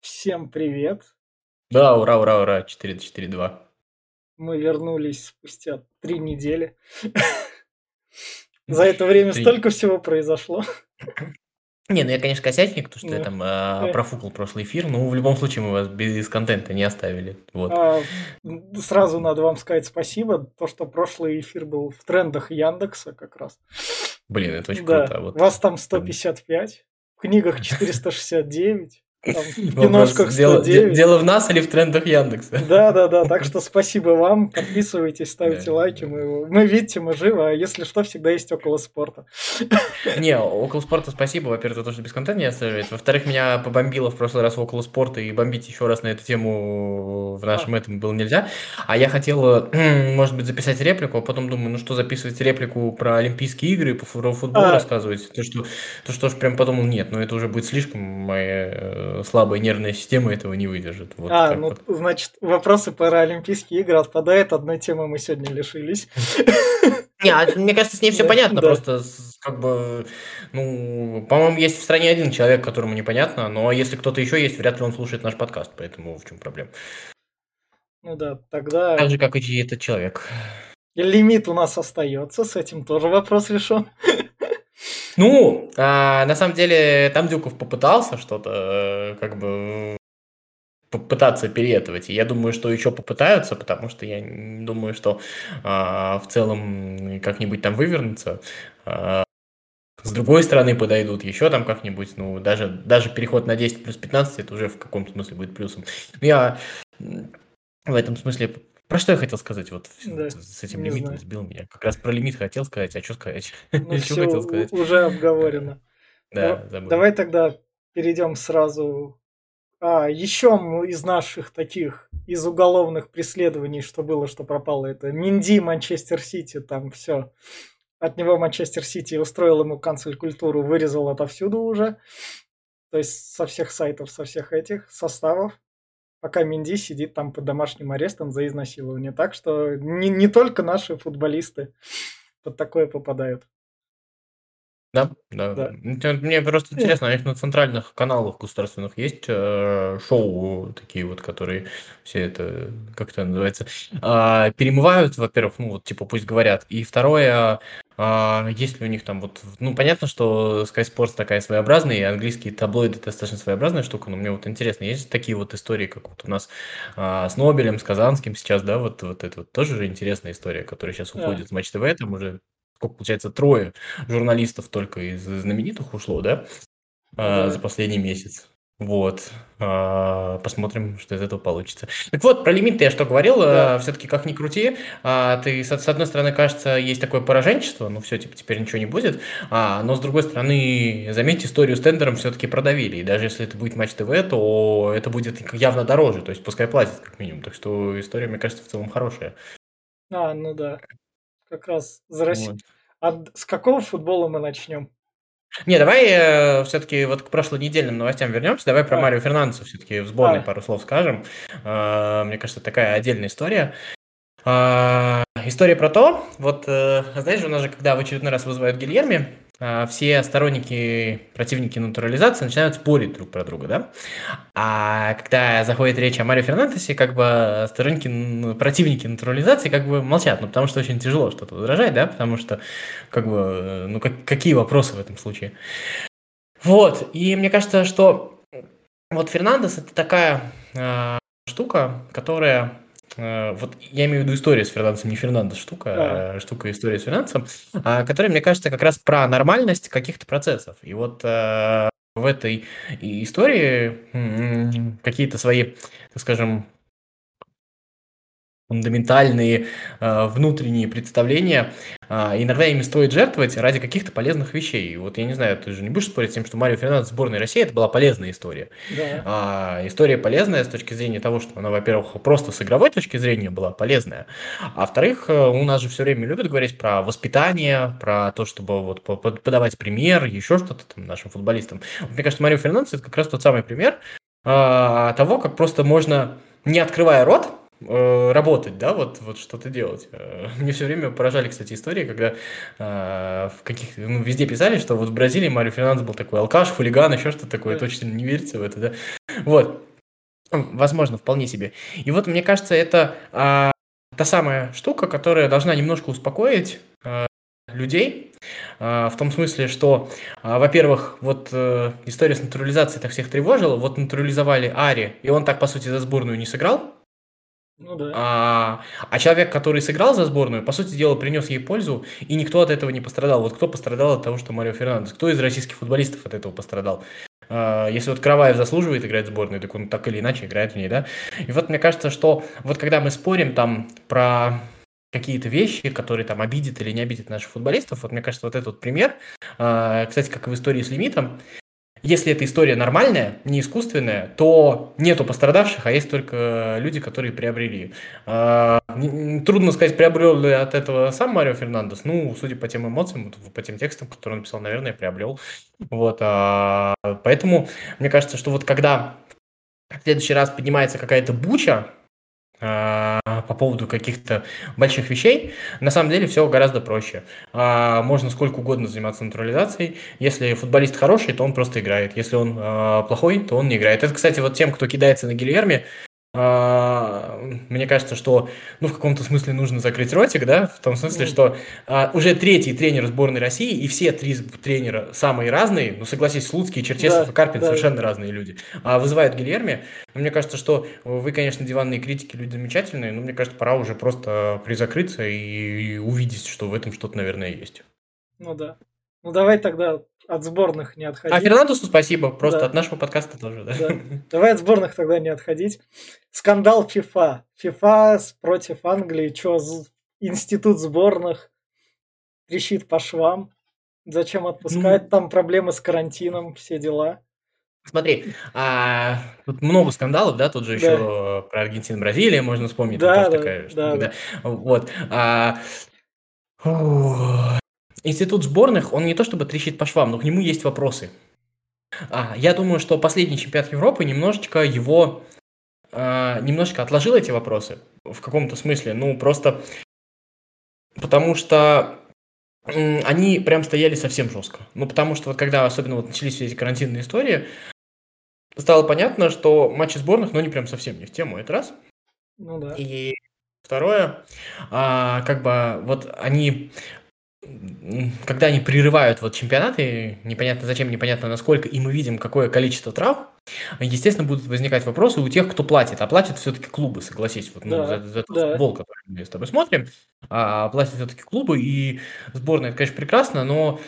Всем привет! Да, ура, ура, ура, 4-4-2. Мы вернулись спустя три недели. За это время столько всего произошло. Не, ну я, конечно, косячник, потому что я там а, э. профукал прошлый эфир, но в любом случае мы вас без контента не оставили. Вот. А, Сразу надо вам сказать спасибо, то, что прошлый эфир был в трендах Яндекса как раз. Блин, это очень Да, круто. Вот. вас там 155, в книгах 469, там, в киношках дело, де- 109. дело в нас или в трендах Яндекса? Да, да, да. Так что спасибо вам. Подписывайтесь, ставьте Да, лайки. да. Мы, мы видите, мы живы, а если что, всегда есть около спорта. Не, около спорта спасибо, во-первых, за то, что без контента не оставляете. Во-вторых, меня побомбило в прошлый раз около спорта, и бомбить еще раз на эту тему в нашем этом было нельзя. А я хотел, э, может быть, записать реплику, а потом думаю, ну что записывать реплику про Олимпийские игры, про футбол А. рассказывать, то что, то что ж прям подумал, нет, ну это уже будет слишком, моя э, слабая нервная система этого не выдержит. Вот а, ну, вот. значит, вопросы про Олимпийские игры отпадают. Одной темы мы сегодня лишились. Не, а мне кажется, с ней все Да, понятно, да. просто как бы, ну, по-моему, есть в стране один человек, которому непонятно, но если кто-то еще есть, вряд ли он слушает наш подкаст, поэтому в чем проблема? Ну да, тогда Так же, как и этот человек. лимит у нас остается. С этим тоже вопрос решен. Ну, а, на самом деле, там Дюков попытался что-то, э, как бы, попытаться переэтовать. Я думаю, что еще попытаются, потому что я думаю, что а, в целом как-нибудь там вывернутся. А, с другой стороны подойдут еще там как-нибудь, ну, даже, даже переход на 10 плюс 15, это уже в каком-то смысле будет плюсом. Ну, я в этом смысле... Про что я хотел сказать? Вот Да, с этим лимитом знаю. сбил меня. Как раз про лимит хотел сказать, а что сказать? Ну Что хотел сказать? уже обговорено. Да, Да- забыл. Давай тогда перейдем сразу. А, еще из наших таких, из уголовных преследований, что было, что пропало, это Минди, Манчестер Сити, там все. От него Манчестер Сити устроил ему канцель культуру, вырезал отовсюду уже. То есть со всех сайтов, со всех этих составов. Пока Минди сидит там под домашним арестом за изнасилование. Так что не, не только наши футболисты под такое попадают. Да, да, Да. Мне просто интересно, у них на центральных каналах государственных есть э, шоу такие вот, которые все это, как это называется, а, перемывают, во-первых, ну вот типа пусть говорят, и второе, а, есть ли у них там вот, ну понятно, что Sky Sports такая своеобразная, и английские таблоиды достаточно своеобразная штука, но мне вот интересно, есть такие вот истории, как вот у нас а, с Нобелем, с Казанским сейчас, да, вот, вот это вот тоже же интересная история, которая сейчас Да. уходит с Матч ТВ, там уже, сколько получается, трое журналистов только из знаменитых ушло, да, а, Да. за последний месяц. Вот. А, Посмотрим, что из этого получится. Так вот, про лимит я что говорил, Да. все-таки как ни крути, а, ты с одной стороны, кажется, есть такое пораженчество, ну все, типа, теперь ничего не будет, а, но с другой стороны, заметь, историю с тендером все-таки продавили, и даже если это будет Матч ТВ, то это будет явно дороже, то есть пускай платят как минимум, так что история, мне кажется, в целом хорошая. А, ну да. Как раз за Россию. Вот. А с какого футбола мы начнем? Не, давай все-таки вот к прошлонедельным новостям вернемся. Давай про А. Марио Фернандеса все-таки в сборной А. пару слов скажем. А, Мне кажется, такая отдельная история. А, История про то, вот э, знаешь, у нас же, когда в очередной раз вызывают Гильерми, все сторонники, противники натурализации начинают спорить друг про друга, да? А когда заходит речь о Марио Фернандесе, как бы сторонники, н- противники натурализации как бы молчат, ну потому что очень тяжело что-то возражать, да, потому что как бы, э, ну как- какие вопросы в этом случае? Вот, и мне кажется, что вот Фернандес это такая э, штука, которая вот я имею в виду историю с Фернандесом, не Фернандес штука, Да. а штука история с Фернандесом, а, которая, мне кажется, как раз про нормальность каких-то процессов. И вот э, в этой истории какие-то свои, так скажем, фундаментальные э, внутренние представления, а, иногда ими стоит жертвовать ради каких-то полезных вещей. Вот я не знаю, ты же не будешь спорить с тем, что Марио Фернандес в сборной России это была полезная история. Да. А, история полезная с точки зрения того, что она, во-первых, просто с игровой точки зрения была полезная, а во-вторых, э, у нас же все время любят говорить про воспитание, про то, чтобы вот по- под- подавать пример, еще что-то там нашим футболистам. Вот Мне кажется, Марио Фернандес это как раз тот самый пример а, того, как просто можно, не открывая рот, э, работать, да, вот, вот что-то делать. Э, мне все время поражали, кстати, истории, когда э, в каких, ну, везде писали, что вот в Бразилии Марио Фернандес был такой алкаш, хулиган, еще что-то такое, да. точно не верится в это, да. Вот. Возможно, вполне себе. И вот мне кажется, это э, та самая штука, которая должна немножко успокоить э, людей, э, в том смысле, что, э, во-первых, вот э, история с натурализацией так всех тревожила, вот натурализовали Ари, и он так, по сути, за сборную не сыграл, ну да. А, а человек, который сыграл за сборную, по сути дела, принес ей пользу, и никто от этого не пострадал. Вот кто пострадал от того, что Марио Фернандес? Кто из российских футболистов от этого пострадал? А, если вот Караваев заслуживает играть в сборную, так он так или иначе играет в ней, да? И вот мне кажется, что вот когда мы спорим там про какие-то вещи, которые там обидят или не обидят наших футболистов. Вот мне кажется, вот этот вот пример, а, кстати, как и в истории с лимитом, если эта история нормальная, не искусственная, то нету пострадавших, а есть только люди, которые приобрели. А, трудно сказать, приобрел ли от этого сам Марио Фернандес. Ну, судя по тем эмоциям, по тем текстам, которые он написал, наверное, приобрел. Вот, а, поэтому мне кажется, что вот когда в следующий раз поднимается какая-то буча, по поводу каких-то больших вещей, на самом деле все гораздо проще. А, можно сколько угодно заниматься натурализацией. Если футболист хороший, то он просто играет. Если он а, плохой, то он не играет. Это, кстати, вот тем, кто кидается на Гильерме, мне кажется, что ну, в каком-то смысле нужно закрыть ротик, да, в том смысле, что а, уже третий тренер сборной России, и все три тренера самые разные, ну, согласись, Слуцкий, Черчесов да, и Карпин да. совершенно разные люди, а вызывают Гильерми. Но мне кажется, что вы, конечно, диванные критики, люди замечательные, но мне кажется, пора уже просто призакрыться и увидеть, что в этом что-то, наверное, есть. Ну да. Ну давай тогда от сборных не отходить. А Фернандесу спасибо, просто да. от нашего подкаста тоже. Да? Да. Давай от сборных тогда не отходить. Скандал ФИФА. ФИФА против Англии. Что, институт сборных трещит по швам. Зачем отпускать? Ну, Там проблемы с карантином, все дела. Смотри, а, тут много скандалов, да, тут же да. еще про Аргентину, Бразилия можно вспомнить. Да, да, такая, да, да. Вот. А, Институт сборных, он не то чтобы трещит по швам, но к нему есть вопросы. А, я думаю, что последний чемпионат Европы немножечко его... А, немножечко отложил эти вопросы в каком-то смысле. Ну, просто потому что они прям стояли совсем жестко. Ну, потому что вот когда особенно вот начались все эти карантинные истории, стало понятно, что матчи сборных, ну, они прям совсем не в тему, это раз. Ну да. И второе, а, как бы вот они когда они прерывают вот чемпионаты, непонятно зачем, непонятно насколько, и мы видим, какое количество трав, естественно, будут возникать вопросы у тех, кто платит. А платят все-таки клубы, согласись, вот, ну, да, за, за да. футбол, который мы с тобой смотрим, а платят все-таки клубы, и сборная, это, конечно, прекрасно, но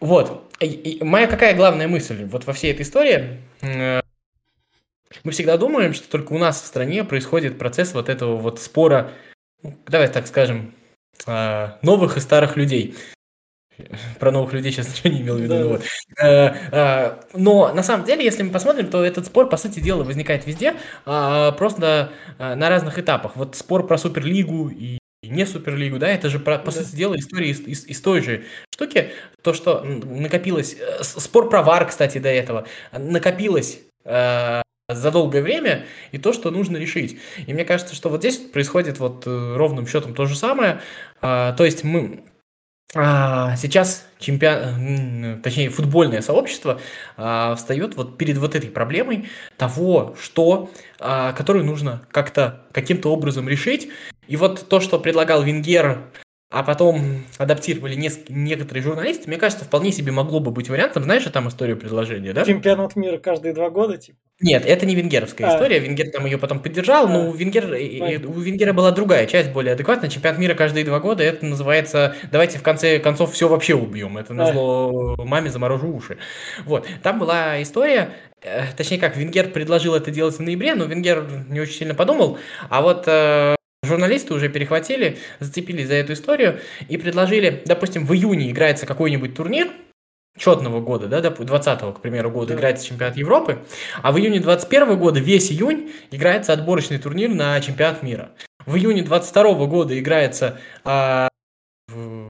вот, и, и моя какая главная мысль вот во всей этой истории, э, мы всегда думаем, что только у нас в стране происходит процесс вот этого вот спора, ну, давай так скажем, а, новых и старых людей. Про новых людей сейчас ничего не имел в виду. Да. Вот. А, а, но на самом деле, если мы посмотрим, то этот спор, по сути дела, возникает везде, просто на разных этапах. Вот спор про Суперлигу и не Суперлигу, да, это же, по, да. сути дела, история из, из, из той же штуки. То, что накопилось... Э, спор про ВАР, кстати, до этого. Накопилось за долгое время и то, что нужно решить. И мне кажется, что вот здесь происходит вот э, ровным счетом то же самое. А, то есть мы а, сейчас чемпион, точнее футбольное сообщество а, встает вот перед вот этой проблемой того, что, а, которую нужно как-то каким-то образом решить. И вот то, что предлагал Венгер а потом адаптировали несколько, некоторые журналисты, мне кажется, вполне себе могло бы быть вариантом. Знаешь, там историю предложения, да? Чемпионат мира каждые два года, типа? Нет, это не венгеровская а. история. Венгер там ее потом поддержал, а. но у, Венгер, у Венгера была другая часть, более адекватная. Чемпионат мира каждые два года, это называется «давайте в конце концов все вообще убьем». Это назло а. маме заморожу уши. Вот. Там была история, э, точнее как, Венгер предложил это делать в ноябре, но Венгер не очень сильно подумал. А вот э, Журналисты уже перехватили, зацепились за эту историю и предложили, допустим, в июне играется какой-нибудь турнир, четного года, да, 20-го, к примеру, года да. играется чемпионат Европы, а в июне 21 года весь июнь играется отборочный турнир на чемпионат мира. В июне 22 года играется, а,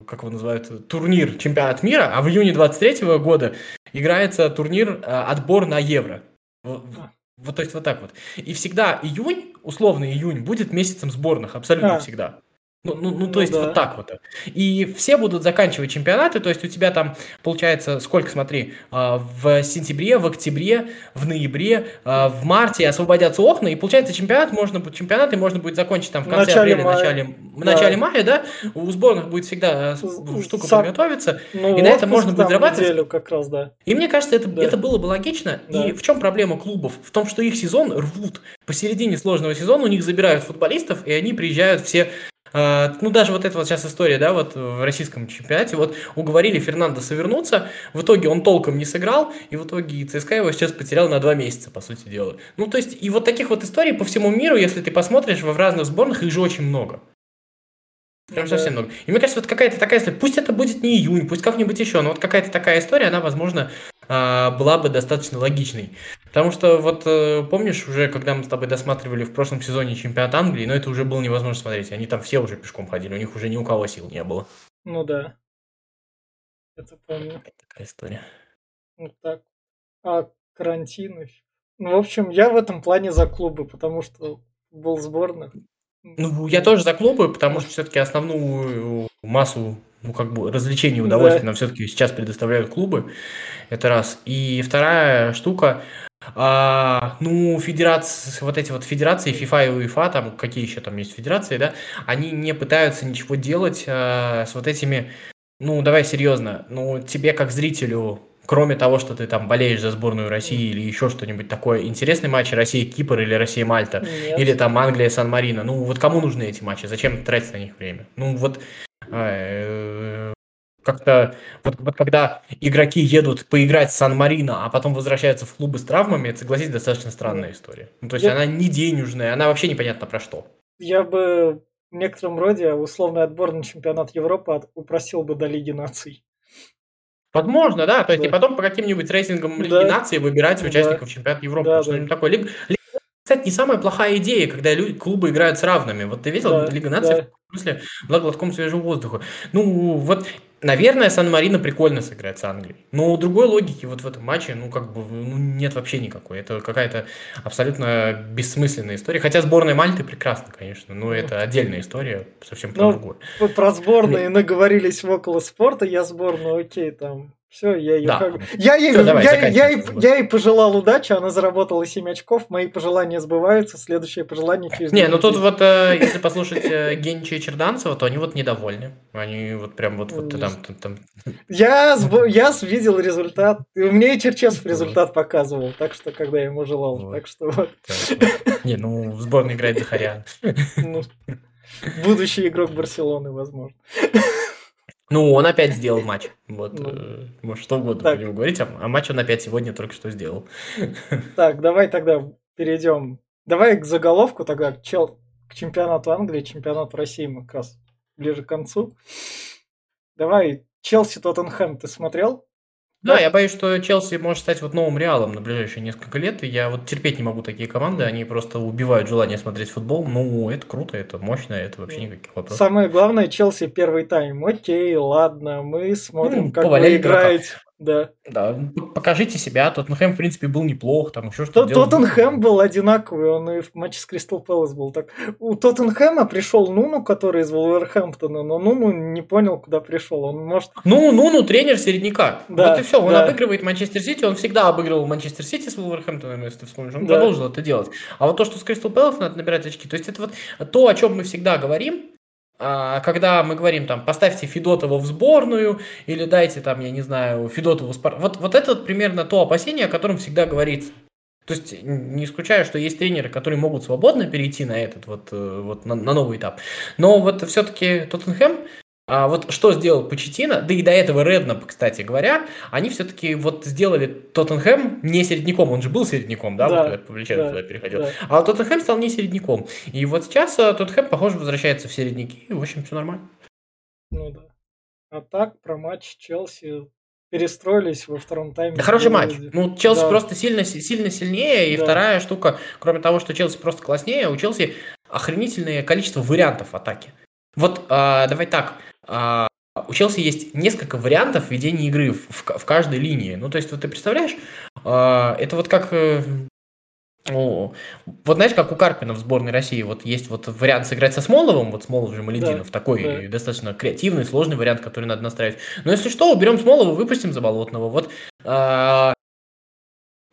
как его называют, турнир чемпионат мира, а в июне 23 года играется турнир а, отбор на Евро. Вот, то есть вот так вот. И всегда июнь, условно июнь, будет месяцем сборных, абсолютно а. всегда. Ну, ну, ну, то ну, есть да. вот так вот. И все будут заканчивать чемпионаты, то есть у тебя там получается, сколько, смотри, а, в сентябре, в октябре, в ноябре, а, в марте освободятся окна, и получается чемпионат можно будет, чемпионаты можно будет закончить там в конце начале апреля, мая. начале, в начале мая, да, у сборных будет всегда э, штука Сам... подготовиться, ну, и на это можно будет зарабатывать. как раз, да. И мне кажется, это, да. это было бы логично. Да. И в чем проблема клубов? В том, что их сезон рвут. Посередине сложного сезона у них забирают футболистов, и они приезжают все а, ну, даже вот эта вот сейчас история, да, вот в российском чемпионате, вот уговорили Фернандеса вернуться, в итоге он толком не сыграл, и в итоге ЦСКА его сейчас потерял на два месяца, по сути дела. Ну, то есть, и вот таких вот историй по всему миру, если ты посмотришь в разных сборных, их же очень много. Прям да. совсем много. И мне кажется, вот какая-то такая история, пусть это будет не июнь, пусть как-нибудь еще, но вот какая-то такая история, она, возможно, была бы достаточно логичной. Потому что вот э, помнишь уже, когда мы с тобой досматривали в прошлом сезоне чемпионат Англии, но это уже было невозможно смотреть. Они там все уже пешком ходили, у них уже ни у кого сил не было. Ну да. Это помню. Такая история. Вот так. А карантин. Ну, в общем, я в этом плане за клубы, потому что был сборных. Ну, я тоже за клубы, потому что все-таки основную массу ну, как бы развлечений и удовольствия да. нам все-таки сейчас предоставляют клубы. Это раз. И вторая штука, а, ну, федерации, вот эти вот федерации, FIFA и UEFA, там, какие еще там есть федерации, да, они не пытаются ничего делать а, с вот этими, ну, давай серьезно, ну, тебе как зрителю кроме того, что ты там болеешь за сборную России или еще что-нибудь такое, интересный матч Россия-Кипр или Россия-Мальта, или там Англия-Сан-Марино, ну вот кому нужны эти матчи, зачем тратить на них время? Ну вот как-то вот, вот когда игроки едут поиграть в Сан-Марино, а потом возвращаются в клубы с травмами, это, согласись, достаточно странная история. Ну, то есть я... она не денежная, она вообще непонятно про что. Я бы в некотором роде условный отбор на чемпионат Европы упросил бы до Лиги наций. Возможно, да. То есть, да. и потом по каким-нибудь рейтингам Лиги Нации выбирать участников да. чемпионата Европы. Да, что-нибудь да. такое. Лига, кстати, не самая плохая идея, когда люди, клубы играют с равными. Вот ты видел, да, Лига Наций да. в смысле была глотком свежего воздуха. Ну, вот Наверное, Сан-Марино прикольно сыграть с Англией. Но другой логики вот в этом матче, ну, как бы, ну, нет вообще никакой. Это какая-то абсолютно бессмысленная история. Хотя сборная Мальты прекрасна, конечно, но это отдельная история, совсем про ну, другое. Про сборные наговорились в около спорта, я сборную, окей, там, все, я ее да. как... Я ей, Все, давай, я, я, ей, я ей пожелал удачи, она заработала 7 очков, мои пожелания сбываются, следующее пожелание через... Не, ну тут вот, э, если послушать э, Генча и Черданцева, то они вот недовольны. Они вот прям вот, вот там, там, там... Я, сб... я видел результат, и мне и Черчесов результат показывал, так что, когда я ему желал, вот. так что вот. Не, ну, в сборной играет Захарян. Ну, будущий игрок Барселоны, возможно. Ну, он опять сделал матч. Вот, ну, э, может, что угодно так. про него говорить, а, а матч он опять сегодня только что сделал. Так, давай тогда перейдем. Давай к заголовку тогда, чел, к чемпионату Англии, чемпионату России мы как раз ближе к концу. Давай, Челси Тоттенхэм ты смотрел? Да, я боюсь, что Челси может стать вот новым Реалом на ближайшие несколько лет. Я вот терпеть не могу такие команды, они просто убивают желание смотреть футбол. Ну, это круто, это мощно, это вообще никаких вопросов. Самое главное, Челси первый тайм. Окей, ладно, мы смотрим, ну, как вы играете. Да. Да, покажите себя. Тоттенхэм, в принципе, был неплох, там еще что-то. Тоттенхэм был одинаковый, он и в матче с Кристал Пэлас был так. У Тоттенхэма пришел Нуну, который из Вулверхэмптона, но Нуну не понял, куда пришел. Он может... Ну, Нуну тренер середняка. Да, вот и все. Он да. обыгрывает Манчестер Сити, он всегда обыгрывал Манчестер Сити с Вулверхэмптоном, если ты вспомнишь. Он да. продолжил это делать. А вот то, что с Кристал Пэлас надо набирать очки, то есть это вот то, о чем мы всегда говорим, когда мы говорим там, поставьте Федотова в сборную, или дайте там, я не знаю, Федотову спар... Вот, вот это вот примерно то опасение, о котором всегда говорится. То есть, не исключаю, что есть тренеры, которые могут свободно перейти на этот вот, э, вот на, на новый этап. Но вот все-таки Тоттенхэм а вот что сделал Почетина, да и до этого Реднап, кстати говоря, они все-таки вот сделали Тоттенхэм не середняком, он же был середняком, да, да вот когда да, туда переходил, да. а Тоттенхэм стал не середняком. И вот сейчас э, Тоттенхэм, похоже, возвращается в середняки, и, в общем, все нормально. Ну да. А так, про матч Челси перестроились во втором тайме. Да хороший матч. Ну, Челси да. просто сильно, сильно сильнее. И да. вторая штука, кроме того, что Челси просто класснее, у Челси охренительное количество вариантов атаки. Вот а, давай так. А, у Челси есть несколько вариантов ведения игры в, в, в каждой линии. Ну, то есть, вот ты представляешь, а, это вот как... Э, О, вот знаешь, как у Карпина в сборной России, вот есть вот вариант сыграть со Смоловым, вот Смолов же Малединов, да, такой да. достаточно креативный, сложный вариант, который надо настраивать. Но если что, уберем Смолова, выпустим Заболотного. Вот а,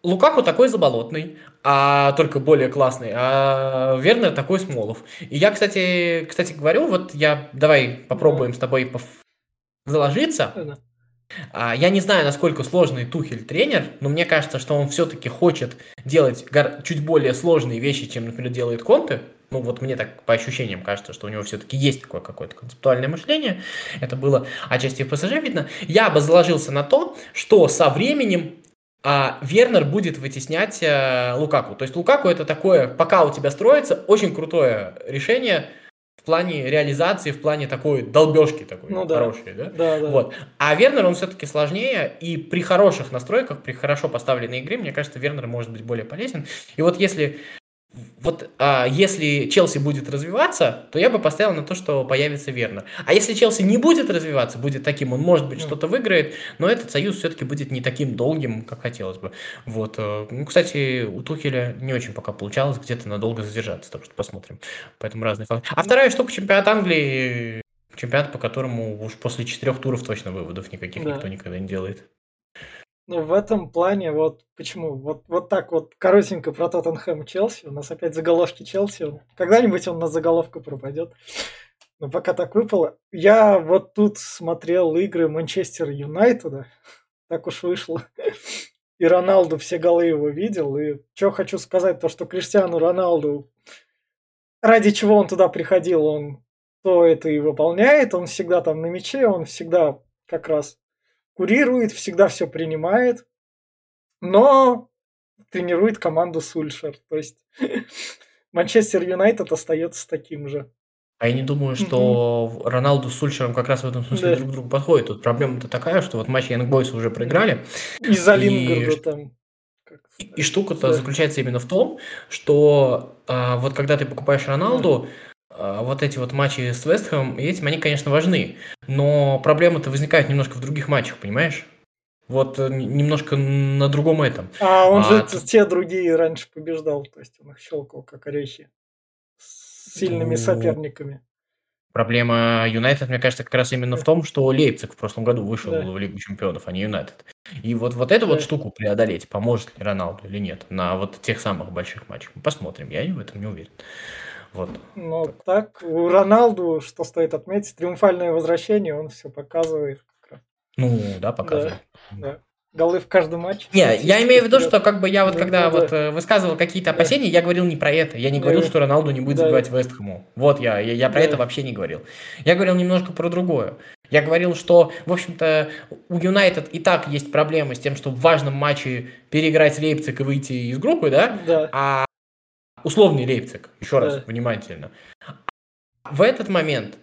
Лукаку такой заболотный, а только более классный, а Вернер такой Смолов. И я, кстати, кстати говорю, вот я давай попробуем с тобой поф... заложиться. А, я не знаю, насколько сложный Тухель тренер, но мне кажется, что он все-таки хочет делать чуть более сложные вещи, чем, например, делает Конте. Ну, вот мне так по ощущениям кажется, что у него все-таки есть такое какое-то концептуальное мышление. Это было отчасти в ПСЖ видно. Я бы заложился на то, что со временем а Вернер будет вытеснять э, Лукаку. То есть Лукаку это такое, пока у тебя строится, очень крутое решение в плане реализации, в плане такой долбежки такой ну, хорошей, да? Да, да. Вот. А Вернер, он все-таки сложнее, и при хороших настройках, при хорошо поставленной игре, мне кажется, Вернер может быть более полезен. И вот если вот а, если Челси будет развиваться, то я бы поставил на то, что появится Вернер. А если Челси не будет развиваться, будет таким, он может быть что-то выиграет, но этот союз все-таки будет не таким долгим, как хотелось бы. Вот. Э, ну, кстати, у Тухеля не очень пока получалось где-то надолго задержаться, так что посмотрим. Поэтому разные факты. А вторая штука чемпионат Англии, чемпионат, по которому уж после четырех туров точно выводов никаких да. никто никогда не делает. Ну, в этом плане, вот почему, вот, вот так вот коротенько про Тоттенхэм Челси, у нас опять заголовки Челси, когда-нибудь он на заголовку пропадет, но пока так выпало. Я вот тут смотрел игры Манчестер Юнайтеда, так уж вышло, и Роналду все голы его видел, и что хочу сказать, то, что Криштиану Роналду, ради чего он туда приходил, он то это и выполняет, он всегда там на мяче, он всегда как раз курирует, всегда все принимает, но тренирует команду Сульшер. То есть Манчестер Юнайтед остается таким же. А я не думаю, что mm-hmm. Роналду с Сульшером как раз в этом смысле да. друг другу подходят. Тут проблема-то такая, что вот матч Янг Бойс уже проиграли. Из-за и... Лингарда там. И, и штука-то да. заключается именно в том, что а, вот когда ты покупаешь Роналду, вот эти вот матчи с Вестхэмом, этим они, конечно, важны. Но проблемы-то возникают немножко в других матчах, понимаешь? Вот э, немножко на другом этом. А он а, же ты... те другие раньше побеждал, то есть он их щелкал как орехи с сильными ну... соперниками. Проблема Юнайтед, мне кажется, как раз именно в том, что Лейпциг в прошлом году вышел да. в Лигу чемпионов, а не Юнайтед. И вот, вот эту да. вот штуку преодолеть, поможет ли Роналду или нет, на вот тех самых больших матчах. Посмотрим, я в этом не уверен. Вот. Ну, так, у Роналду, что стоит отметить, триумфальное возвращение, он все показывает. Ну, да, показывает. Да, да. Голы в каждом матче. Не, я имею в виду, что как бы я вот да, когда да, вот да. Э, высказывал какие-то опасения, я говорил не про это. Я не говорил, что Роналду не будет забивать Вестхэму. Вот я, я, я про это вообще не говорил. Я говорил немножко про другое. Я говорил, что, в общем-то, у Юнайтед и так есть проблемы с тем, что в важном матче переиграть Лейпциг и выйти из группы, да? Да. А условный Лейпциг, еще раз, да. внимательно. В этот момент,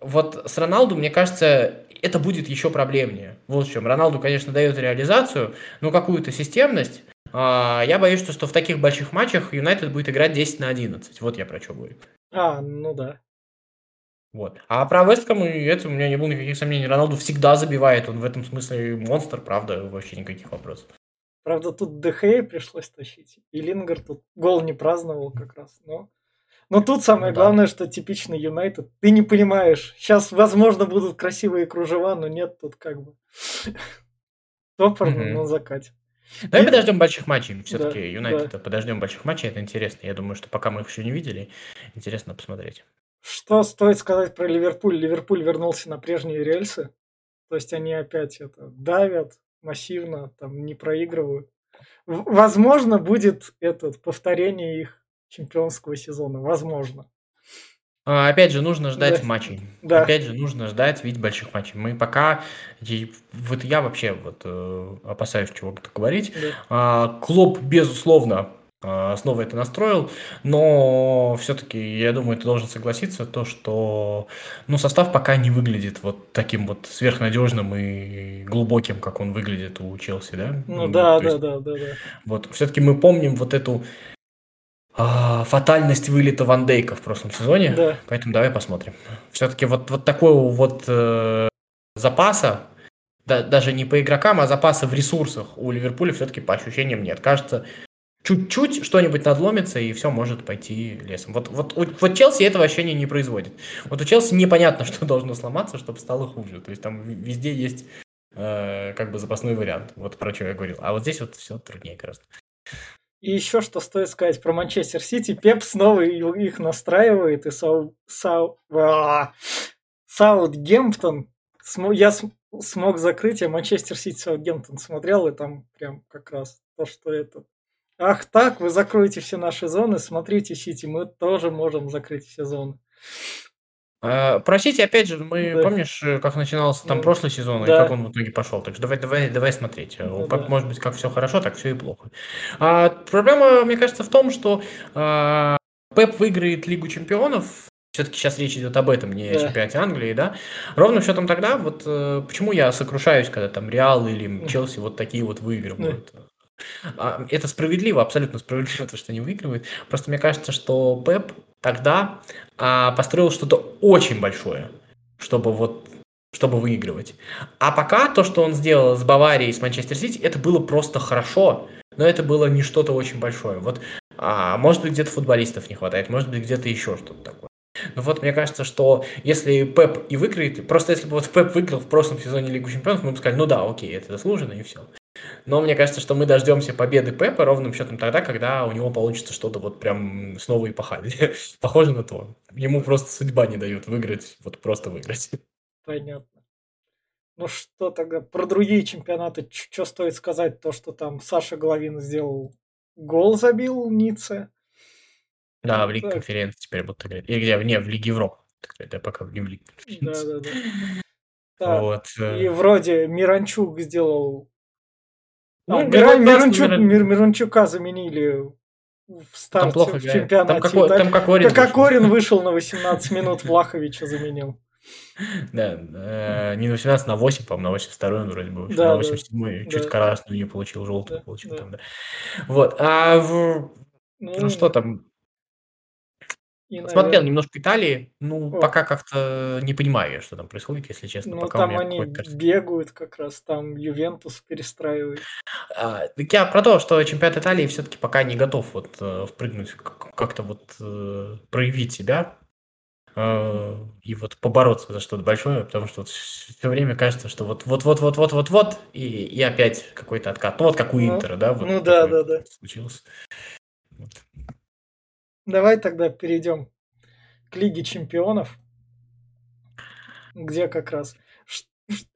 вот с Роналду, мне кажется, это будет еще проблемнее. Вот в чем. Роналду, конечно, дает реализацию, но какую-то системность. А, я боюсь, что, что в таких больших матчах Юнайтед будет играть 10 на 11. Вот я про что говорю. А, ну да. Вот. А про Вестком, это у меня не было никаких сомнений. Роналду всегда забивает. Он в этом смысле монстр, правда, вообще никаких вопросов. Правда, тут ДХ пришлось тащить. И Лингер тут гол не праздновал как раз. Но, но тут самое ну, главное, что типичный Юнайтед. Ты не понимаешь. Сейчас, возможно, будут красивые кружева, но нет тут как бы. Топорно, но закатит. Давай и... подождем больших матчей. Все-таки да, Юнайтед да. подождем больших матчей. Это интересно. Я думаю, что пока мы их еще не видели, интересно посмотреть. Что стоит сказать про Ливерпуль? Ливерпуль вернулся на прежние рельсы. То есть они опять это давят, массивно, там не проигрывают. Возможно, будет этот повторение их чемпионского сезона. Возможно. А, опять же, нужно ждать да. матчей. Да. Опять же, нужно ждать, видеть больших матчей. Мы пока, вот я вообще вот э, опасаюсь чего-то говорить. Да. А, Клоп, безусловно, снова это настроил, но все-таки, я думаю, ты должен согласиться, то, что ну, состав пока не выглядит вот таким вот сверхнадежным и глубоким, как он выглядит у Челси, да? Ну, ну да, да, есть, да, да, да. Вот, все-таки мы помним вот эту а, фатальность вылета Ван Дейка в прошлом сезоне, да. поэтому давай посмотрим. Все-таки вот, вот такого вот э, запаса, да, даже не по игрокам, а запаса в ресурсах у Ливерпуля все-таки по ощущениям нет. Кажется, чуть-чуть что-нибудь надломится, и все может пойти лесом. Вот, вот, вот Челси этого ощущения не производит. Вот у Челси непонятно, что должно сломаться, чтобы стало хуже. То есть там везде есть э, как бы запасной вариант. Вот про что я говорил. А вот здесь вот все труднее гораздо. И еще что стоит сказать про Манчестер Сити. Пеп снова их настраивает, и Сау... Сау... А, Саутгемптон я смог закрыть, я Манчестер Сити Саутгемптон смотрел, и там прям как раз то, что это Ах так, вы закроете все наши зоны, смотрите, Сити, мы тоже можем закрыть все зоны. А, про Сити, опять же, мы, да. помнишь, э, как начинался там ну, прошлый сезон, да. и как он в итоге пошел. Так что давай, давай, давай смотреть. Ну, как, да. Может быть, как все хорошо, так все и плохо. А, проблема, мне кажется, в том, что а, Пеп выиграет Лигу чемпионов, все-таки сейчас речь идет об этом, не да. о чемпионате Англии, да. Ровным счетом тогда, вот э, почему я сокрушаюсь, когда там Реал или Челси вот такие вот выигрывают. Да. А, это справедливо, абсолютно справедливо, то, что они выигрывают. Просто мне кажется, что Пеп тогда а, построил что-то очень большое, чтобы вот чтобы выигрывать. А пока то, что он сделал с Баварией, с Манчестер Сити, это было просто хорошо, но это было не что-то очень большое. Вот, а, может быть, где-то футболистов не хватает, может быть, где-то еще что-то такое. Но вот мне кажется, что если Пеп и выиграет, просто если бы вот Пеп выиграл в прошлом сезоне Лигу Чемпионов, мы бы сказали, ну да, окей, это заслуженно и все. Но мне кажется, что мы дождемся победы Пепа ровным счетом тогда, когда у него получится что-то вот прям снова эпохальное. Похоже на то. Ему просто судьба не дает выиграть, вот просто выиграть. Понятно. Ну что тогда, про другие чемпионаты, что стоит сказать? То, что там Саша Головин сделал гол забил Ницце. Да, в Лиге конференции теперь будут играть. Или где? Не, в Лиге Европы. Это пока не в Лиге конференции. Да, да, да. Вот. Э. И вроде Миранчук сделал ну, а, Мир, Мирончук, Мир, Мирончука заменили в старте в чемпионате. Там, какой, там Кокорин, как Кокорин вышел на 18 минут, Влаховича заменил. Да, э, не на 18, на 8, по-моему, на 82 он вроде бы Да, на 87 да, чуть да. красную не получил, желтую да, получил да. там, да. Вот, а в... Ну, ну что там, и, Смотрел наверное... немножко Италии, ну, О. пока как-то не понимаю, что там происходит, если честно. Ну, пока там они бегают как раз, там Ювентус перестраивает. А, я про то, что чемпионат Италии все-таки пока не готов вот э, впрыгнуть, как-то вот э, проявить себя э, и вот побороться за что-то большое, потому что вот все время кажется, что вот вот вот вот вот вот вот и, и опять какой-то откат. Ну вот как у ну, Интера, да? Вот ну да, да, да. Случилось. Вот. Давай тогда перейдем к Лиге Чемпионов, где как раз...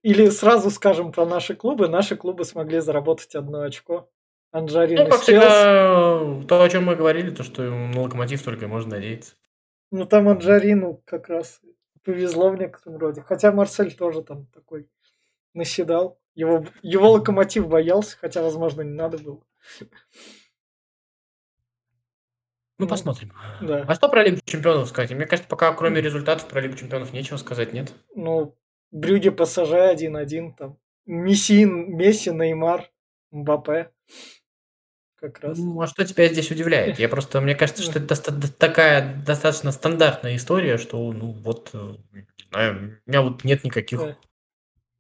Или сразу скажем про наши клубы. Наши клубы смогли заработать одно очко. Анджарин ну, как всегда, то, о чем мы говорили, то, что на локомотив только можно надеяться. Ну, там Анджарину как раз повезло в некотором роде. Хотя Марсель тоже там такой наседал. Его, его локомотив боялся, хотя, возможно, не надо было. Ну, ну, посмотрим. Да. А что про Лигу Чемпионов сказать? Мне кажется, пока кроме результатов про Лигу Чемпионов нечего сказать, нет? Ну, Брюге ПСЖ 1-1, там. Месси, Месси, Неймар, Мбаппе. Как раз. Ну, а что тебя здесь удивляет? Я просто, мне кажется, что это доста- такая достаточно стандартная история, что, ну, вот, э, знаю, у меня вот нет никаких да.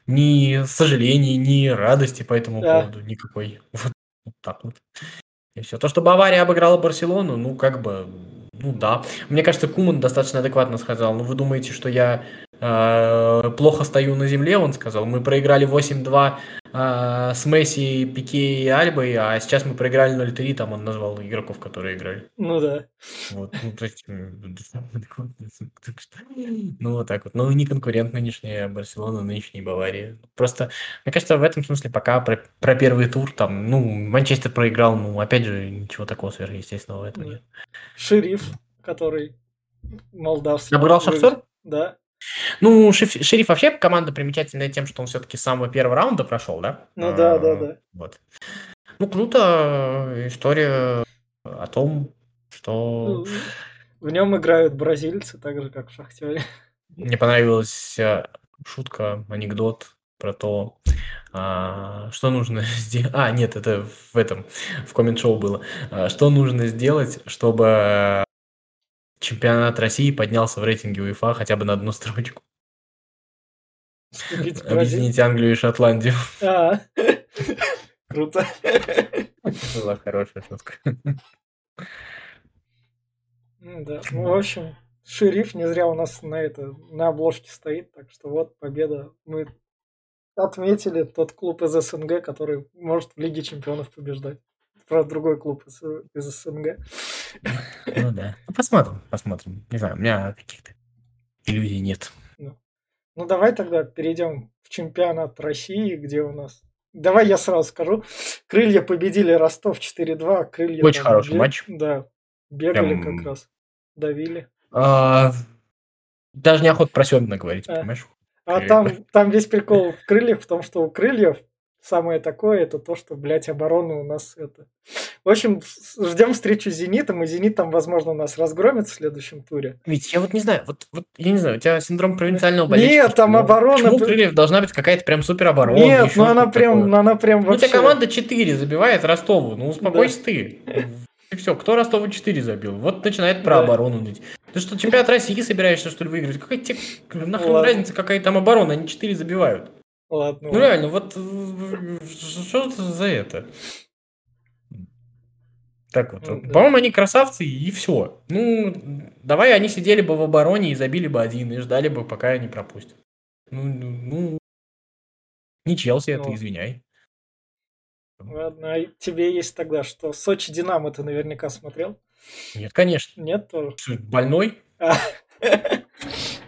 ни сожалений, ни радости по этому да. поводу никакой. Вот, вот так вот. И все. То, что Бавария обыграла Барселону, ну, как бы, ну да. Мне кажется, Куман достаточно адекватно сказал. Ну, вы думаете, что я э, плохо стою на земле, он сказал. Мы проиграли 8-2 э, с Месси, Пике и Альбой, а сейчас мы проиграли 0-3, там он назвал игроков, которые играли. Ну да. Вот, ну, то есть, ну, вот так вот. Ну, не конкурент нынешняя Барселона, нынешняя Бавария. Просто, мне кажется, в этом смысле пока про, про первый тур, там, ну, Манчестер проиграл, ну, опять же, ничего такого сверхъестественного в этом нет. Шериф, который молдавский. Обыграл Шахтер? Да. Ну, Шериф вообще команда примечательная тем, что он все-таки с самого первого раунда прошел, да? Ну да, а, да, да. Вот. Ну, круто. История о том, что... В нем играют бразильцы, так же, как в Шахтере. Мне понравилась э, шутка, анекдот про то, а, что нужно сделать. А, нет, это в этом, в коммент-шоу было. А, что нужно сделать, чтобы чемпионат России поднялся в рейтинге УЕФА хотя бы на одну строчку. Объедините Англию и Шотландию. А, круто. Была хорошая шутка. Да, ну, в общем, шериф не зря у нас на это на обложке стоит, так что вот победа. Мы отметили тот клуб из СНГ, который может в Лиге Чемпионов побеждать. Про другой клуб из, из СНГ. Ну да. Ну, посмотрим, посмотрим. Не знаю, у меня каких-то иллюзий нет. Ну, ну давай тогда перейдем в чемпионат России, где у нас Давай я сразу скажу. Крылья победили Ростов 4-2. Крылья Очень хороший бег... матч. Да. Бегали Прям... как раз. Давили. А, даже неохота про Семина говорить, а. понимаешь? А там, там весь прикол в крыльях в том, что у крыльев самое такое, это то, что, блядь, оборона у нас это... В общем, ждем встречу с Зенитом, и Зенит там, возможно, нас разгромит в следующем туре. Ведь я вот не знаю, вот, вот я не знаю, у тебя синдром провинциального болельщика. Нет, там почему, оборона... Почему Крыльев должна быть какая-то прям супер оборона? Нет, ну она прям, ну она прям вообще... Ну, у тебя команда 4 забивает Ростову, ну успокойся да. ты. И все, кто Ростову 4 забил? Вот начинает про да. оборону ныть. Ты что, чемпионат России собираешься, что ли, выиграть? Какая тебе нахрен разница, какая там оборона? Они 4 забивают. Ладно. Ну реально, вот что за это? Так вот. Ну, да. По-моему, они красавцы, и все. Ну, давай они сидели бы в обороне и забили бы один, и ждали бы, пока они пропустят. Ну, ну, ну не Челси, это, ну. извиняй. Ладно, а тебе есть тогда что? Сочи Динамо ты наверняка смотрел? Нет, конечно. Нет тоже. Больной?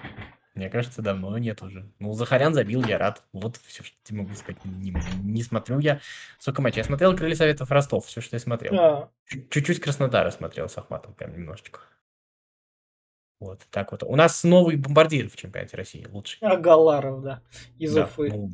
Мне кажется, давно нет уже. Ну, Захарян забил, я рад. Вот все, что тебе могу сказать. Не, не смотрю я сколько матчей. Я смотрел Крылья Советов Ростов, все, что я смотрел. А. Чуть-чуть Краснодара смотрел с Ахматом, прям немножечко. Вот, так вот. У нас новый бомбардир в чемпионате России, лучший. А, Галаров, да, из да, Уфы. Ну,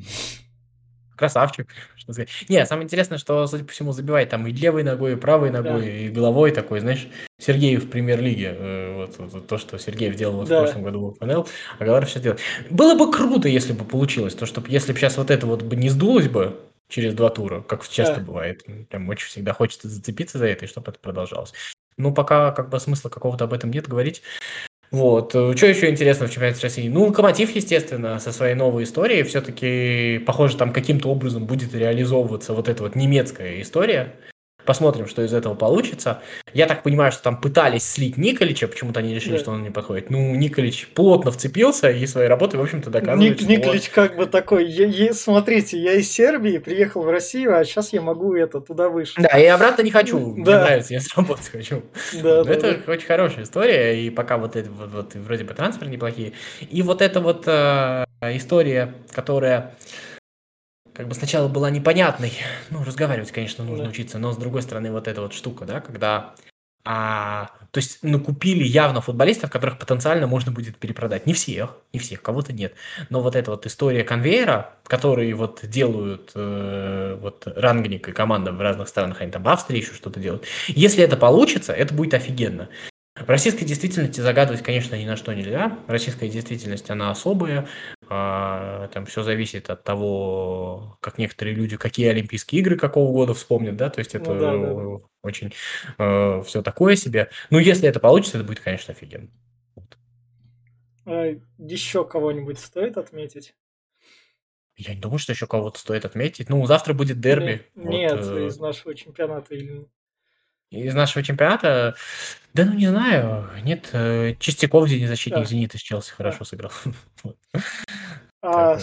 красавчик, что сказать. Не, самое интересное, что, судя по всему, забивает там и левой ногой, и правой ногой, да. и головой такой, знаешь, Сергеев в премьер-лиге. Э, вот, вот, то, что Сергеев делал вот да. в прошлом году в ФНЛ, а Галаров сейчас делает. Было бы круто, если бы получилось, то, что если бы сейчас вот это вот бы не сдулось бы через два тура, как часто да. бывает, прям очень всегда хочется зацепиться за это, и чтобы это продолжалось. Ну, пока как бы смысла какого-то об этом нет говорить. Вот. Что еще интересно в чемпионате России? Ну, Локомотив, естественно, со своей новой историей все-таки, похоже, там каким-то образом будет реализовываться вот эта вот немецкая история. Посмотрим, что из этого получится. Я так понимаю, что там пытались слить Николича, почему-то они решили, да. что он не подходит. Ну, Николич плотно вцепился и своей работой, в общем-то, доказывает, Ник- Николич он... как бы такой, я, я, смотрите, я из Сербии приехал в Россию, а сейчас я могу это, туда выше. Да, и обратно не хочу, да. мне нравится, я сработать хочу. Да, да, это да. очень хорошая история, и пока вот это вот, вот вроде бы трансферы неплохие. И вот эта вот э, история, которая как бы сначала была непонятной. Ну, разговаривать, конечно, нужно да. учиться, но с другой стороны, вот эта вот штука, да, когда а, то есть накупили явно футболистов, которых потенциально можно будет перепродать. Не всех, не всех, кого-то нет. Но вот эта вот история конвейера, который вот делают э, вот Рангник и команда в разных странах, они там в Австрии еще что-то делают. Если это получится, это будет офигенно. В российской действительности загадывать, конечно, ни на что нельзя. Российская действительность, она особая. А, там все зависит от того, как некоторые люди, какие Олимпийские игры какого года вспомнят, да, то есть это ну, да, да. очень э, все такое себе. Ну, если это получится, это будет, конечно, офигенно. А еще кого-нибудь стоит отметить? Я не думаю, что еще кого-то стоит отметить. Ну, завтра будет дерби. Нет, вот, э... из нашего чемпионата или из нашего чемпионата, да ну не знаю, нет, э, Чистяков, защитник да. Зенита с Челси, хорошо да. сыграл. А.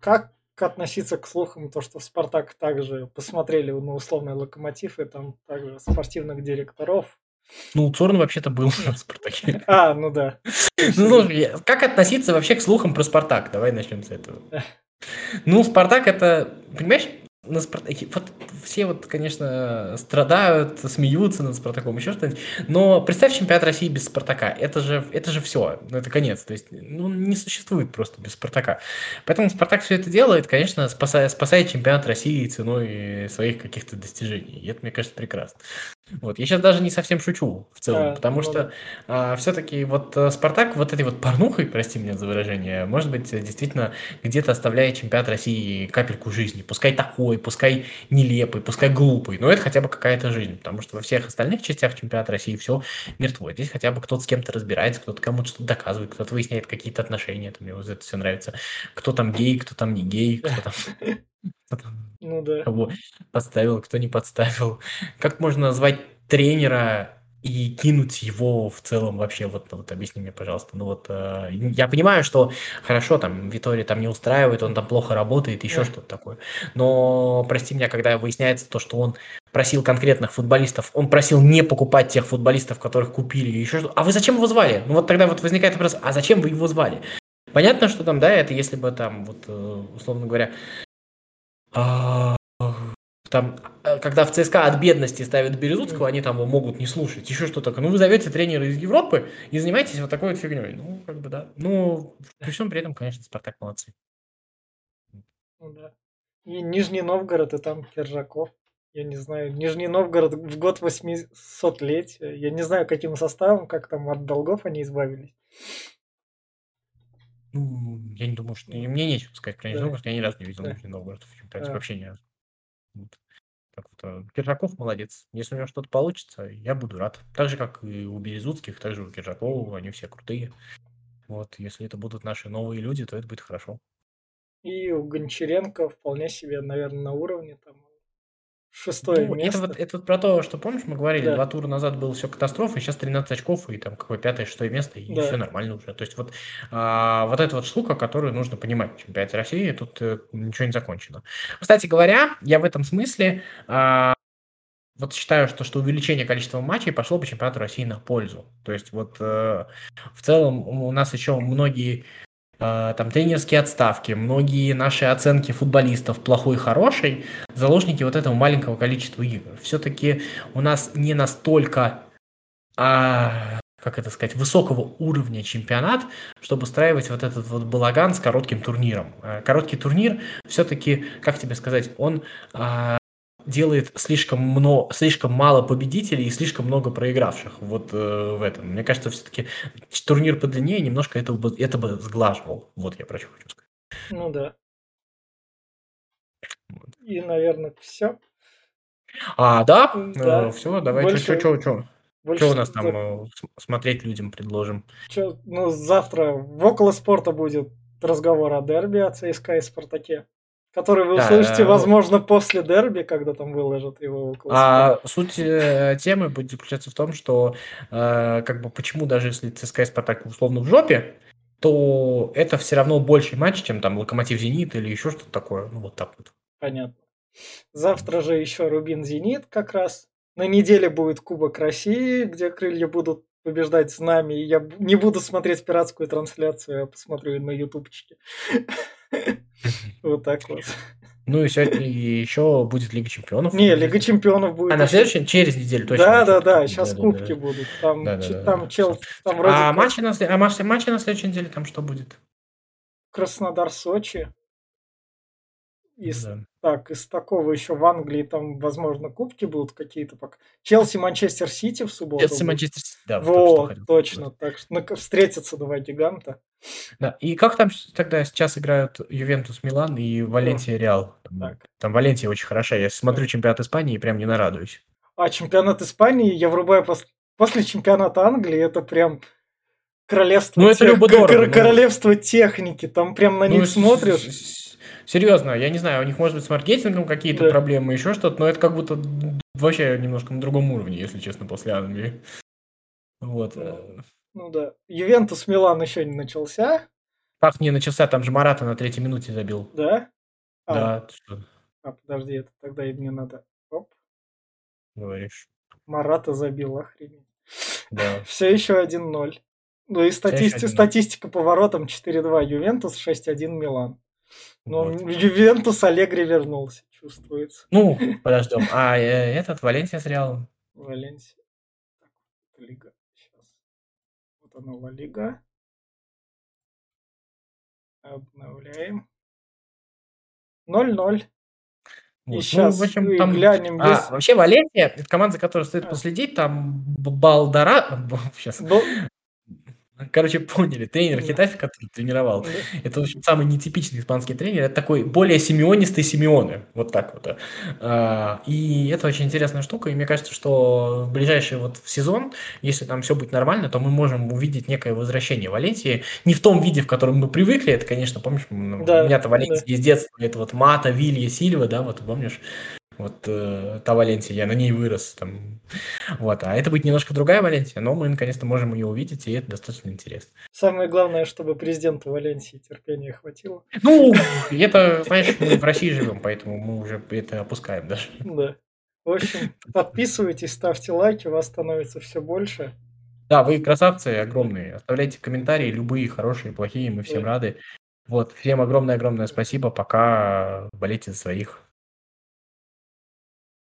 Как относиться к слухам, то, что в Спартак также посмотрели на условный локомотив, и там также спортивных директоров. Ну, Цорн вообще-то был в Спартаке. А, ну да. Ну, как относиться вообще к слухам про Спартак? Давай начнем с этого. Ну, Спартак это, понимаешь, на Спартаке, вот все вот, конечно, страдают, смеются над Спартаком, еще что-нибудь, но представь чемпионат России без Спартака, это же, это же все, ну, это конец, то есть, ну, не существует просто без Спартака. Поэтому Спартак все это делает, конечно, спасая, спасая чемпионат России ценой своих каких-то достижений, и это, мне кажется, прекрасно. Вот. Я сейчас даже не совсем шучу в целом, да, потому ну, что а, все-таки вот э, Спартак вот этой вот порнухой, прости меня за выражение, может быть, действительно где-то оставляет чемпионат России капельку жизни. Пускай такой, пускай нелепый, пускай глупый, но это хотя бы какая-то жизнь, потому что во всех остальных частях чемпионата России все мертво. Здесь хотя бы кто-то с кем-то разбирается, кто-то кому-то что-то доказывает, кто-то выясняет какие-то отношения, это мне вот это все нравится. Кто там гей, кто там не гей, кто там... Ну да. Кого подставил, кто не подставил. Как можно назвать тренера и кинуть его в целом вообще, вот, вот объясни мне, пожалуйста. Ну вот, э, я понимаю, что хорошо, там, Витория там не устраивает, он там плохо работает, еще Да. что-то такое. Но, прости меня, когда выясняется то, что он просил конкретных футболистов, он просил не покупать тех футболистов, которых купили, еще что А вы зачем его звали? Ну вот тогда вот возникает вопрос, а зачем вы его звали? Понятно, что там, да, это если бы там, вот, э, условно говоря, там, э, когда в ЦСКА от бедности ставят Березутского, они там его могут не слушать, еще что такое. Ну, вы зовете тренера из Европы и занимаетесь вот такой вот фигней. Ну, как бы, да. Ну, при всем при этом, конечно, Спартак молодцы. Ну да. И Нижний Новгород, и там Киржаков. Я не знаю, Нижний Новгород в год 800-летия. Я не знаю, каким составом, как там от долгов они избавились. Ну, я не думаю, что... Мне нечего сказать про Нижний Да. Новгород, я ни разу не видел Да. Нижний Новгород в чемпионате, Да. вообще разу. Вот. Так вот, э, Киржаков молодец. Если у него что-то получится, я буду рад. Так же, как и у Березутских, так же у Киржакова, они все крутые. Вот, если это будут наши новые люди, то это будет хорошо. И у Гончаренко вполне себе, наверное, на уровне. Там шестое Ну, место. это вот, это вот про то, что, помнишь, мы говорили, Да. два тура назад было все катастрофа, и сейчас 13 очков, и там какое пятое, шестое место, и Да. все нормально уже. То есть вот, а, вот эта вот штука, которую нужно понимать в чемпионате России, тут э, ничего не закончено. Кстати говоря, я в этом смысле а, вот считаю, что, что увеличение количества матчей пошло бы чемпионату России на пользу. То есть вот э, в целом у нас еще многие там тренерские отставки, многие наши оценки футболистов плохой, хороший, заложники вот этого маленького количества игр. Все-таки у нас не настолько, а, как это сказать, высокого уровня чемпионат, чтобы устраивать вот этот вот балаган с коротким турниром. Э, Короткий турнир все-таки, как тебе сказать, он а, делает слишком, много, слишком мало победителей и слишком много проигравших вот э, в этом. Мне кажется, все-таки турнир подлиннее немножко это бы, это бы сглаживал. Вот я про что хочу сказать. Ну да. Вот. И, наверное, все. А, да? Да. все, давай, Больше- что, что, что? Больше Что у нас там э, смотреть людям предложим? Чё, ну, завтра в около спорта будет разговор о дерби, о ЦСКА и Спартаке. Который вы Да, услышите, возможно, после дерби, когда там выложат его около А суть э, темы будет заключаться в том, что э, как бы почему даже если ЦСКА и Спартак условно в жопе, то это все равно больший матч, чем там Локомотив Зенит или еще что-то такое. Ну вот так вот. Понятно. Завтра же еще Рубин Зенит как раз. На неделе будет Кубок России, где крылья будут побеждать с нами. Я не буду смотреть пиратскую трансляцию, я посмотрю на ютубчике. Вот так вот. Ну и сегодня еще будет Лига Чемпионов. Не, Лига Чемпионов будет. А на следующий, через неделю точно. Да, да, да, сейчас кубки будут. Там, там чел, там вроде А матчи на, а матчи, матчи на следующей неделе там что будет? Краснодар, Сочи. Из, Да. Так, из такого еще в Англии там, возможно, кубки будут какие-то пока. Челси, Манчестер Сити в субботу. Челси. Манчестер Сити, да. вот только что Во, хотел точно. сказать. Так что ну, встретятся два гиганта. Да. И как там тогда сейчас играют Ювентус, Милан и Валенсия, Реал? Там, Так. там Валенсия очень хороша. Я смотрю чемпионат Испании и прям не нарадуюсь. А чемпионат Испании я врубаю пос- после чемпионата Англии. Это прям королевство, Ну, это тех- любо-дорого, кор- ну. королевство техники. Там прям на Ну, них с- смотришь. с- с- Серьезно, я не знаю, у них может быть с маркетингом какие-то Да. проблемы, еще что-то, но это как будто вообще немножко на другом уровне, если честно, после Англии. Вот. э, Ну да. Ювентус Милан еще не начался, Как не начался, там же Марата на третьей минуте забил. да? А, Да, что а, подожди, это тогда и мне надо. Оп, говоришь. Марата забил, охренеть. Да. Все еще 1-0. Ну и 1:0. статистика по воротам 4-2 Ювентус, 6-1 Милан. Ну, Вот. Ювентус Аллегри вернулся, чувствуется. Ну, подождем. А э, этот Валенсия с Реалом? Валенсия. Лига. Сейчас. Вот она, Ла Лига. Обновляем. 0-0. Вот. Ну, щас в общем, и там... глянем, А, есть- вообще Валенсия, команда, за которой стоит А. последить, там Балдара... Сейчас. Бо- Короче, поняли. Тренер Да. Хетафи, который тренировал, это, в общем, самый нетипичный испанский тренер. Это такой более симеонистый Симеоне. Вот так вот. А, И это очень интересная штука. И мне кажется, что в ближайший вот сезон, если там все будет нормально, то мы можем увидеть некое возвращение Валенсии. Не в том виде, в котором мы привыкли. Это, конечно, помнишь, м, Да, у меня-то Валенсия да. из детства. Это вот Мата, Вилья, Сильва, да, вот помнишь? Вот э, та Валенсия, я на ней вырос. Там. Вот. А это будет немножко другая Валенсия, но мы наконец-то можем ее увидеть, и это достаточно интересно. Самое главное, чтобы президенту Валенсии терпения хватило. Ну, это, знаешь, мы в России живем, поэтому мы уже это опускаем даже. Да. В общем, подписывайтесь, ставьте лайки, вас становится все больше. Да, вы красавцы огромные. Оставляйте комментарии, любые, хорошие, плохие, мы всем Да. рады. Вот, всем огромное-огромное спасибо. Пока болейте за своих.